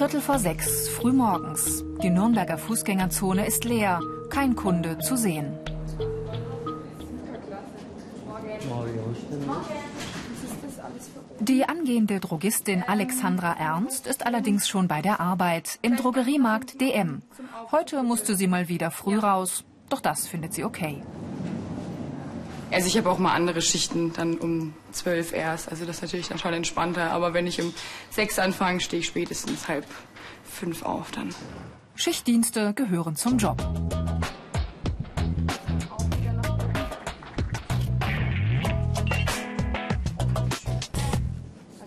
Viertel vor sechs, frühmorgens. Die Nürnberger Fußgängerzone ist leer, kein Kunde zu sehen. Die angehende Drogistin Alexandra Ernst ist allerdings schon bei der Arbeit im Drogeriemarkt DM. Heute musste sie mal wieder früh raus, doch das findet sie okay. Also ich habe auch mal andere Schichten, dann um zwölf erst. Also das ist natürlich dann schon entspannter. Aber wenn ich um sechs anfange, stehe ich spätestens halb fünf auf dann. Schichtdienste gehören zum Job.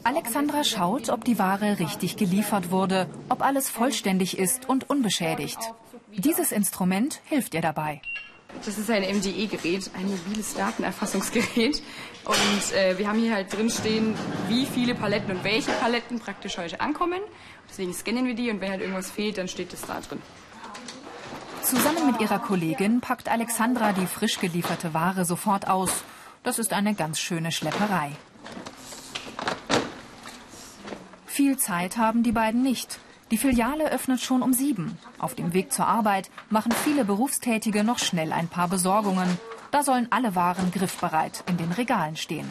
Alexandra schaut, ob die Ware richtig geliefert wurde, ob alles vollständig ist und unbeschädigt. Dieses Instrument hilft ihr dabei. Das ist ein MDE-Gerät, ein mobiles Datenerfassungsgerät. Und äh, wir haben hier halt drin stehen, wie viele Paletten und welche Paletten praktisch heute ankommen. Deswegen scannen wir die und wenn halt irgendwas fehlt, dann steht das da drin. Zusammen mit ihrer Kollegin packt Alexandra die frisch gelieferte Ware sofort aus. Das ist eine ganz schöne Schlepperei. Viel Zeit haben die beiden nicht. Die Filiale öffnet schon um sieben. Auf dem Weg zur Arbeit machen viele Berufstätige noch schnell ein paar Besorgungen. Da sollen alle Waren griffbereit in den Regalen stehen.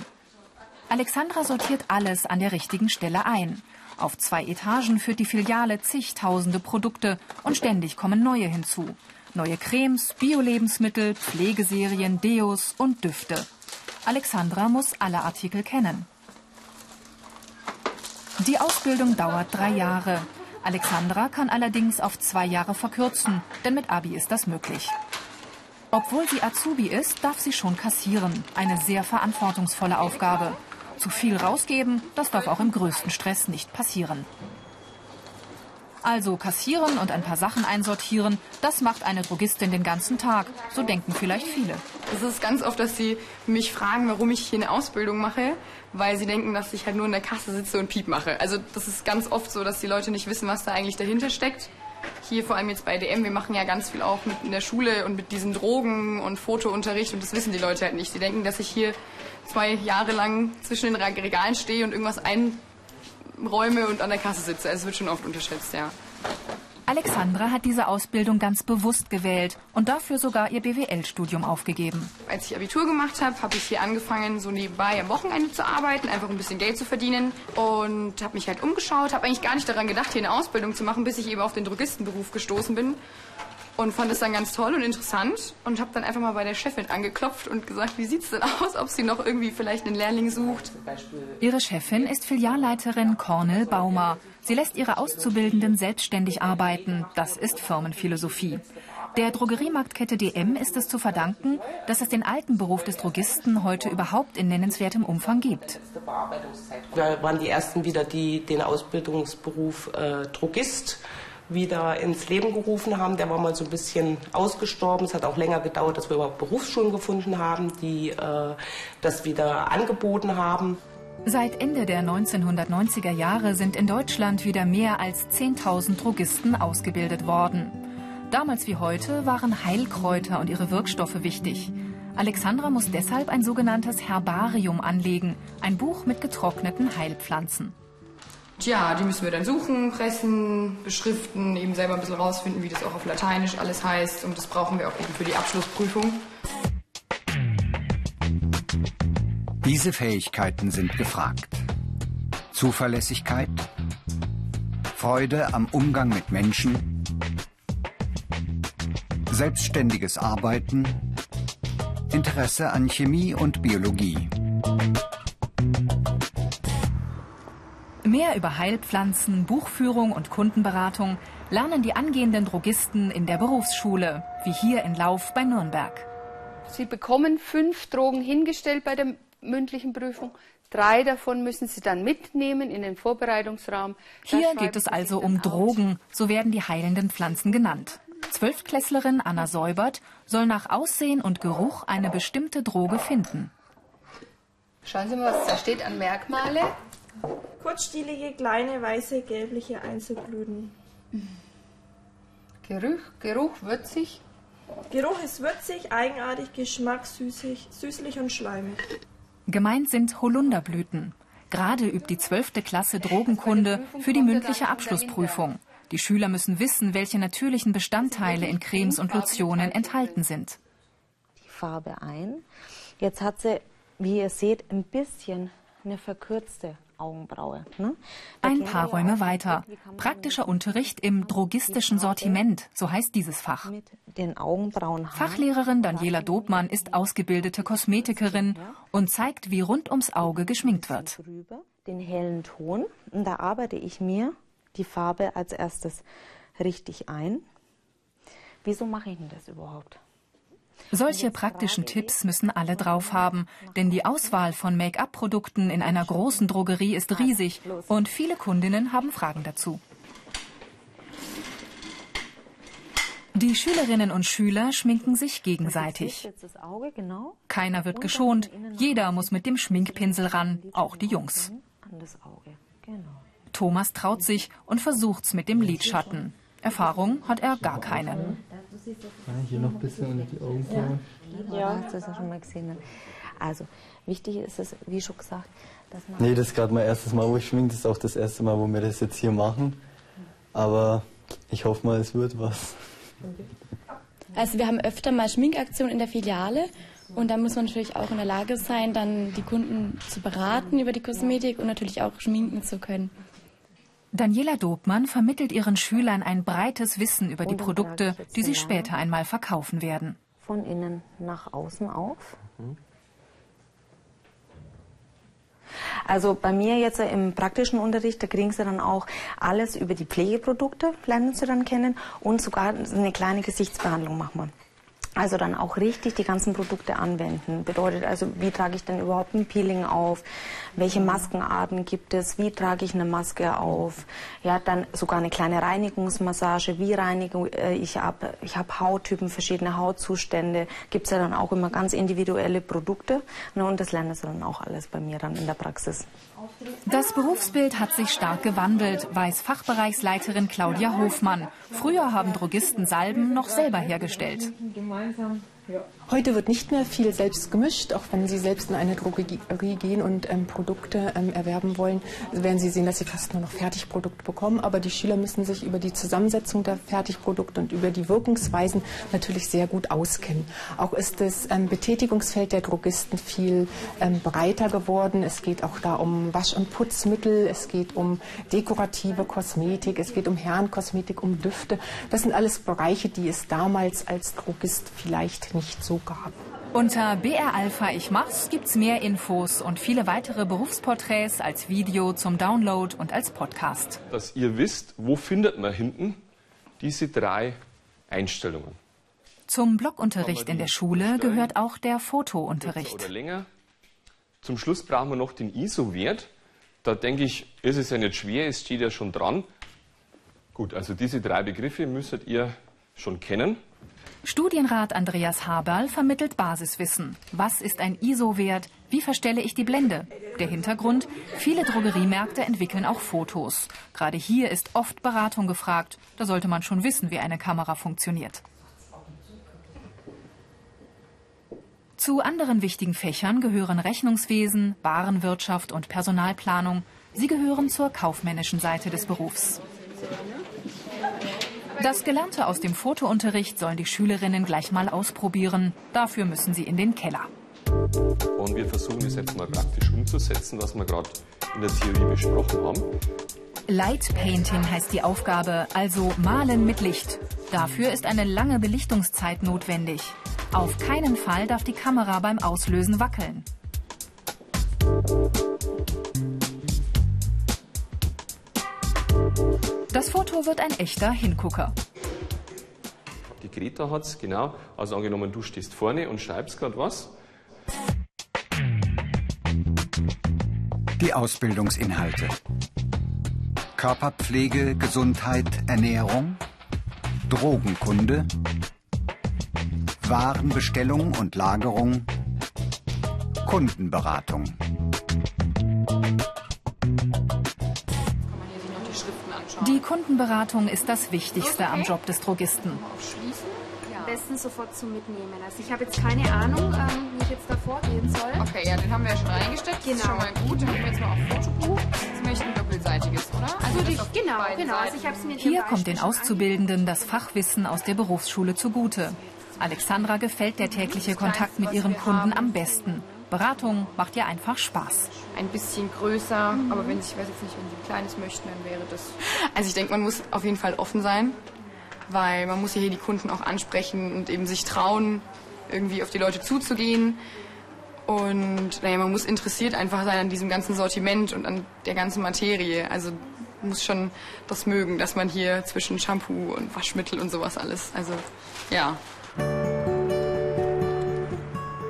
Alexandra sortiert alles an der richtigen Stelle ein. Auf zwei Etagen führt die Filiale zigtausende Produkte und ständig kommen neue hinzu. Neue Cremes, Bio-Lebensmittel, Pflegeserien, Deos und Düfte. Alexandra muss alle Artikel kennen. Die Ausbildung dauert drei Jahre. Alexandra kann allerdings auf zwei Jahre verkürzen, denn mit Abi ist das möglich. Obwohl sie Azubi ist, darf sie schon kassieren. Eine sehr verantwortungsvolle Aufgabe. Zu viel rausgeben, das darf auch im größten Stress nicht passieren. Also kassieren und ein paar Sachen einsortieren, das macht eine Drogistin den ganzen Tag. So denken vielleicht viele. Es ist ganz oft, dass sie mich fragen, warum ich hier eine Ausbildung mache, weil sie denken, dass ich halt nur in der Kasse sitze und Piep mache. Also das ist ganz oft so, dass die Leute nicht wissen, was da eigentlich dahinter steckt. Hier vor allem jetzt bei DM, wir machen ja ganz viel auch mit in der Schule und mit diesen Drogen und Fotounterricht und das wissen die Leute halt nicht. Sie denken, dass ich hier zwei Jahre lang zwischen den Regalen stehe und irgendwas ein Räume und an der Kasse sitze. Also es wird schon oft unterschätzt, ja. Alexandra hat diese Ausbildung ganz bewusst gewählt und dafür sogar ihr BWL-Studium aufgegeben. Als ich Abitur gemacht habe, habe ich hier angefangen, so nebenbei am Wochenende zu arbeiten, einfach ein bisschen Geld zu verdienen und habe mich halt umgeschaut, habe eigentlich gar nicht daran gedacht, hier eine Ausbildung zu machen, bis ich eben auf den Drogistenberuf gestoßen bin und fand es dann ganz toll und interessant und habe dann einfach mal bei der Chefin angeklopft und gesagt, wie sieht es denn aus, ob sie noch irgendwie vielleicht einen Lehrling sucht. Ihre Chefin ist Filialleiterin Cornel Baumer. Sie lässt ihre Auszubildenden selbstständig arbeiten. Das ist Firmenphilosophie. Der Drogeriemarktkette DM ist es zu verdanken, dass es den alten Beruf des Drogisten heute überhaupt in nennenswertem Umfang gibt. Wir waren die Ersten wieder, die den Ausbildungsberuf äh, Drogist wieder ins Leben gerufen haben. Der war mal so ein bisschen ausgestorben. Es hat auch länger gedauert, dass wir überhaupt Berufsschulen gefunden haben, die äh, das wieder angeboten haben. Seit Ende der 1990er Jahre sind in Deutschland wieder mehr als 10.000 Drogisten ausgebildet worden. Damals wie heute waren Heilkräuter und ihre Wirkstoffe wichtig. Alexandra muss deshalb ein sogenanntes Herbarium anlegen, ein Buch mit getrockneten Heilpflanzen. Tja, die müssen wir dann suchen, pressen, beschriften, eben selber ein bisschen rausfinden, wie das auch auf Lateinisch alles heißt. Und das brauchen wir auch eben für die Abschlussprüfung. Diese Fähigkeiten sind gefragt. Zuverlässigkeit, Freude am Umgang mit Menschen, selbstständiges Arbeiten, Interesse an Chemie und Biologie. Mehr über Heilpflanzen, Buchführung und Kundenberatung lernen die angehenden Drogisten in der Berufsschule, wie hier in Lauf bei Nürnberg. Sie bekommen fünf Drogen hingestellt bei der mündlichen Prüfung. Drei davon müssen Sie dann mitnehmen in den Vorbereitungsraum. Hier geht es also um Drogen, so werden die heilenden Pflanzen genannt. Zwölftklässlerin Anna Säubert soll nach Aussehen und Geruch eine bestimmte Droge finden. Schauen Sie mal, was da steht an Merkmale. Kurzstielige, kleine, weiße, gelbliche Einzelblüten. Geruch, Geruch würzig. Geruch ist würzig, eigenartig, Geschmack süßig, süßlich und schleimig. Gemeint sind Holunderblüten. Gerade übt die 12. Klasse Drogenkunde für die mündliche Abschlussprüfung. Die Schüler müssen wissen, welche natürlichen Bestandteile in Cremes und Lotionen enthalten sind. Die Farbe ein. Jetzt hat sie, wie ihr seht, ein bisschen eine verkürzte Augenbraue. Ne? Ein paar Räume weiter. Praktischer Unterricht im drogistischen Sortiment, so heißt dieses Fach. Fachlehrerin Daniela Dobmann ist ausgebildete Kosmetikerin und zeigt, wie rund ums Auge geschminkt wird. Den hellen Ton. Und da arbeite ich mir die Farbe als erstes richtig ein. Wieso mache ich denn das überhaupt? Solche praktischen Tipps müssen alle drauf haben, denn die Auswahl von Make-up-Produkten in einer großen Drogerie ist riesig und viele Kundinnen haben Fragen dazu. Die Schülerinnen und Schüler schminken sich gegenseitig. Keiner wird geschont, jeder muss mit dem Schminkpinsel ran, auch die Jungs. Thomas traut sich und versucht's mit dem Lidschatten. Erfahrung hat er gar keine. Ja, hier noch ein bisschen unter die Augenbrauen. Ja, hast du das ja schon mal gesehen. Also, wichtig ist es, wie schon gesagt, dass man. Nee, das ist gerade mein erstes Mal, wo ich schminke. Das ist auch das erste Mal, wo wir das jetzt hier machen. Aber ich hoffe mal, es wird was. Also, wir haben öfter mal Schminkaktionen in der Filiale. Und da muss man natürlich auch in der Lage sein, dann die Kunden zu beraten über die Kosmetik und natürlich auch schminken zu können. Daniela Dobmann vermittelt ihren Schülern ein breites Wissen über die Produkte, die sie später einmal verkaufen werden. Von innen nach außen auf. Also bei mir jetzt im praktischen Unterricht, da kriegen sie dann auch alles über die Pflegeprodukte, lernen sie dann kennen und sogar eine kleine Gesichtsbehandlung machen wir. Also dann auch richtig die ganzen Produkte anwenden. Bedeutet also, wie trage ich denn überhaupt ein Peeling auf? Welche Maskenarten gibt es? Wie trage ich eine Maske auf? Ja, dann sogar eine kleine Reinigungsmassage. Wie reinige ich ab? Ich habe Hauttypen, verschiedene Hautzustände. Gibt es ja dann auch immer ganz individuelle Produkte. Ne, und das lernen sie dann auch alles bei mir dann in der Praxis. Das Berufsbild hat sich stark gewandelt, weiß Fachbereichsleiterin Claudia Hofmann. Früher haben Drogisten Salben noch selber hergestellt. Heute wird nicht mehr viel selbst gemischt, auch wenn Sie selbst in eine Drogerie gehen und ähm, Produkte ähm, erwerben wollen, werden Sie sehen, dass Sie fast nur noch Fertigprodukte bekommen. Aber die Schüler müssen sich über die Zusammensetzung der Fertigprodukte und über die Wirkungsweisen natürlich sehr gut auskennen. Auch ist das ähm, Betätigungsfeld der Drogisten viel ähm, breiter geworden. Es geht auch da um Wasch- und Putzmittel, es geht um dekorative Kosmetik, es geht um Herrenkosmetik, um Düfte. Das sind alles Bereiche, die es damals als Drogist vielleicht nicht so gab. Unter BR Alpha Ich Mach's gibt's mehr Infos und viele weitere Berufsporträts als Video zum Download und als Podcast. Dass ihr wisst, wo findet man hinten diese drei Einstellungen. Zum Blockunterricht in der Schule gehört auch der Fotounterricht. Oder länger. Zum Schluss brauchen wir noch den ISO-Wert. Da denke ich, ist es ja nicht schwer, es steht ja schon dran. Gut, also diese drei Begriffe müsstet ihr schon kennen. Studienrat Andreas Haberl vermittelt Basiswissen. Was ist ein ISO-Wert? Wie verstelle ich die Blende? Der Hintergrund? Viele Drogeriemärkte entwickeln auch Fotos. Gerade hier ist oft Beratung gefragt. Da sollte man schon wissen, wie eine Kamera funktioniert. Zu anderen wichtigen Fächern gehören Rechnungswesen, Warenwirtschaft und Personalplanung. Sie gehören zur kaufmännischen Seite des Berufs. Das Gelernte aus dem Fotounterricht sollen die Schülerinnen gleich mal ausprobieren. Dafür müssen sie in den Keller. Und wir versuchen das jetzt mal praktisch umzusetzen, was wir gerade in der Theorie besprochen haben. Light Painting heißt die Aufgabe, also Malen mit Licht. Dafür ist eine lange Belichtungszeit notwendig. Auf keinen Fall darf die Kamera beim Auslösen wackeln. Das Foto wird ein echter Hingucker. Die Greta hat's, genau. Also angenommen, du stehst vorne und schreibst gerade was. Die Ausbildungsinhalte. Körperpflege, Gesundheit, Ernährung, Drogenkunde, Warenbestellung und Lagerung, Kundenberatung. Die Kundenberatung ist das Wichtigste am Job des Drogisten. Am besten sofort zum Mitnehmen. Also ich habe jetzt keine Ahnung, ähm, wie ich jetzt da vorgehen soll. Okay, ja, den haben wir ja schon reingesteckt. Genau. Das ist schon mal gut. Den haben wir jetzt mal auf Foto beidseitiges, oder? Also Würde das ich- auf genau, genau. Also ich hab's mir Hier kommt den Auszubildenden das Fachwissen aus der Berufsschule zugute. Alexandra gefällt der tägliche Kontakt mit ihren Kunden am besten. Beratung macht ihr einfach Spaß. ein bisschen größer, aber wenn Sie, ich weiß jetzt nicht, wenn Sie ein kleines möchten, dann wäre das. Also ich denke, man muss auf jeden Fall offen sein, weil man muss ja hier die Kunden auch ansprechen und eben sich trauen, irgendwie auf die Leute zuzugehen. Und naja, man muss interessiert einfach sein an diesem ganzen Sortiment und an der ganzen Materie. Also man muss schon das mögen, dass man hier zwischen Shampoo und Waschmittel und sowas alles. Also ja.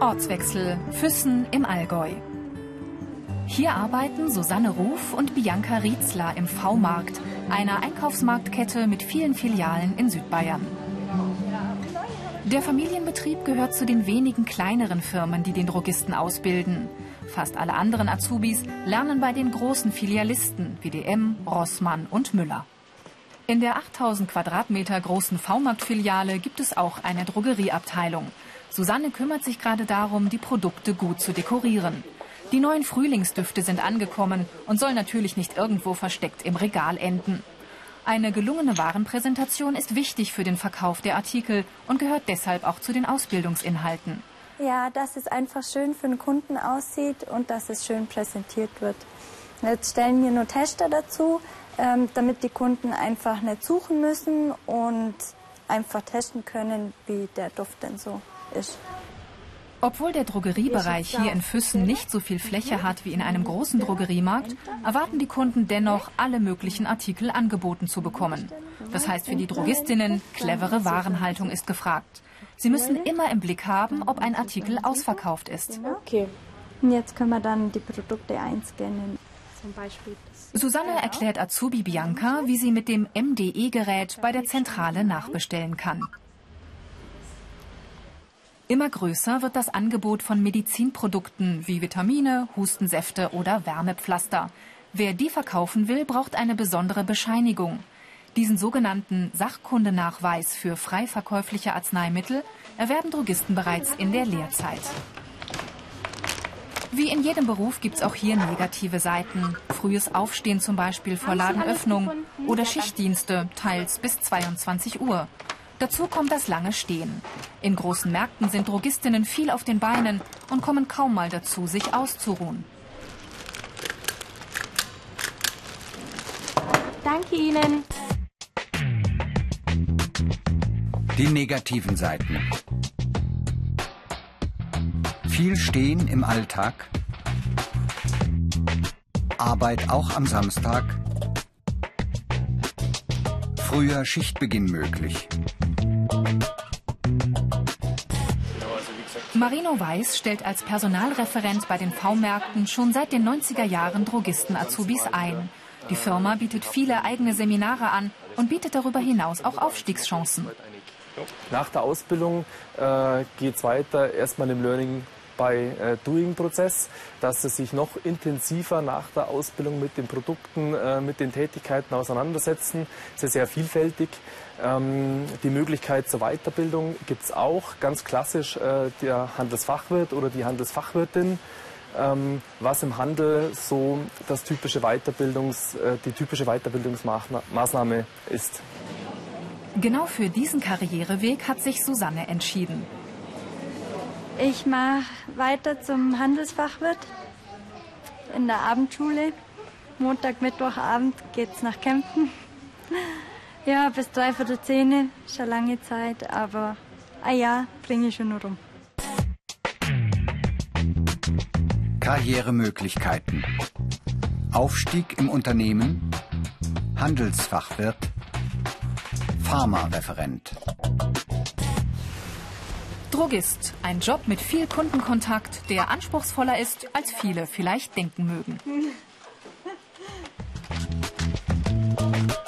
Ortswechsel Füssen im Allgäu. Hier arbeiten Susanne Ruf und Bianca Rietzler im V-Markt, einer Einkaufsmarktkette mit vielen Filialen in Südbayern. Der Familienbetrieb gehört zu den wenigen kleineren Firmen, die den Drogisten ausbilden. Fast alle anderen Azubis lernen bei den großen Filialisten wie DM, Rossmann und Müller. In der 8000 Quadratmeter großen V-Markt-Filiale gibt es auch eine Drogerieabteilung. Susanne kümmert sich gerade darum, die Produkte gut zu dekorieren. Die neuen Frühlingsdüfte sind angekommen und sollen natürlich nicht irgendwo versteckt im Regal enden. Eine gelungene Warenpräsentation ist wichtig für den Verkauf der Artikel und gehört deshalb auch zu den Ausbildungsinhalten. Ja, dass es einfach schön für den Kunden aussieht und dass es schön präsentiert wird. Jetzt stellen wir nur Tester dazu, ähm, damit die Kunden einfach nicht suchen müssen und einfach testen können, wie der Duft denn so ist. Obwohl der Drogeriebereich hier in Füssen nicht so viel Fläche hat wie in einem großen Drogeriemarkt, erwarten die Kunden dennoch, alle möglichen Artikel angeboten zu bekommen. Das heißt für die Drogistinnen, clevere Warenhaltung ist gefragt. Sie müssen immer im Blick haben, ob ein Artikel ausverkauft ist. Okay. Und jetzt können wir dann die Produkte einscannen. Susanne erklärt Azubi Bianca, wie sie mit dem MDE-Gerät bei der Zentrale nachbestellen kann. Immer größer wird das Angebot von Medizinprodukten wie Vitamine, Hustensäfte oder Wärmepflaster. Wer die verkaufen will, braucht eine besondere Bescheinigung. Diesen sogenannten Sachkundenachweis für frei verkäufliche Arzneimittel erwerben Drogisten bereits in der Lehrzeit. Wie in jedem Beruf gibt es auch hier negative Seiten. Frühes Aufstehen zum Beispiel vor Ladenöffnung oder Schichtdienste, teils bis 22 Uhr. Dazu kommt das lange Stehen. In großen Märkten sind Drogistinnen viel auf den Beinen und kommen kaum mal dazu, sich auszuruhen. Danke Ihnen. Die negativen Seiten. Viel Stehen im Alltag. Arbeit auch am Samstag. Früher Schichtbeginn möglich. Marino Weiß stellt als Personalreferent bei den V-Märkten schon seit den 90er Jahren Drogisten-Azubis ein. Die Firma bietet viele eigene Seminare an und bietet darüber hinaus auch Aufstiegschancen. Nach der Ausbildung äh, geht es weiter erstmal im Learning by äh, Doing Prozess, dass sie sich noch intensiver nach der Ausbildung mit den Produkten, äh, mit den Tätigkeiten auseinandersetzen. Es ist sehr vielfältig. Ähm, die Möglichkeit zur Weiterbildung gibt es auch. Ganz klassisch äh, der Handelsfachwirt oder die Handelsfachwirtin. Ähm, was im Handel so das typische Weiterbildungs, äh, die typische Weiterbildungsmaßnahme ist. Genau für diesen Karriereweg hat sich Susanne entschieden. Ich mache weiter zum Handelsfachwirt in der Abendschule. Montag, Mittwochabend geht's nach Kempten. Ja, bis dreiviertel zehn, schon lange Zeit, aber ein Jahr bringe ich schon nur rum. Karrieremöglichkeiten. Aufstieg im Unternehmen. Handelsfachwirt. Pharmareferent. Drogist, ein Job mit viel Kundenkontakt, der anspruchsvoller ist, als viele vielleicht denken mögen.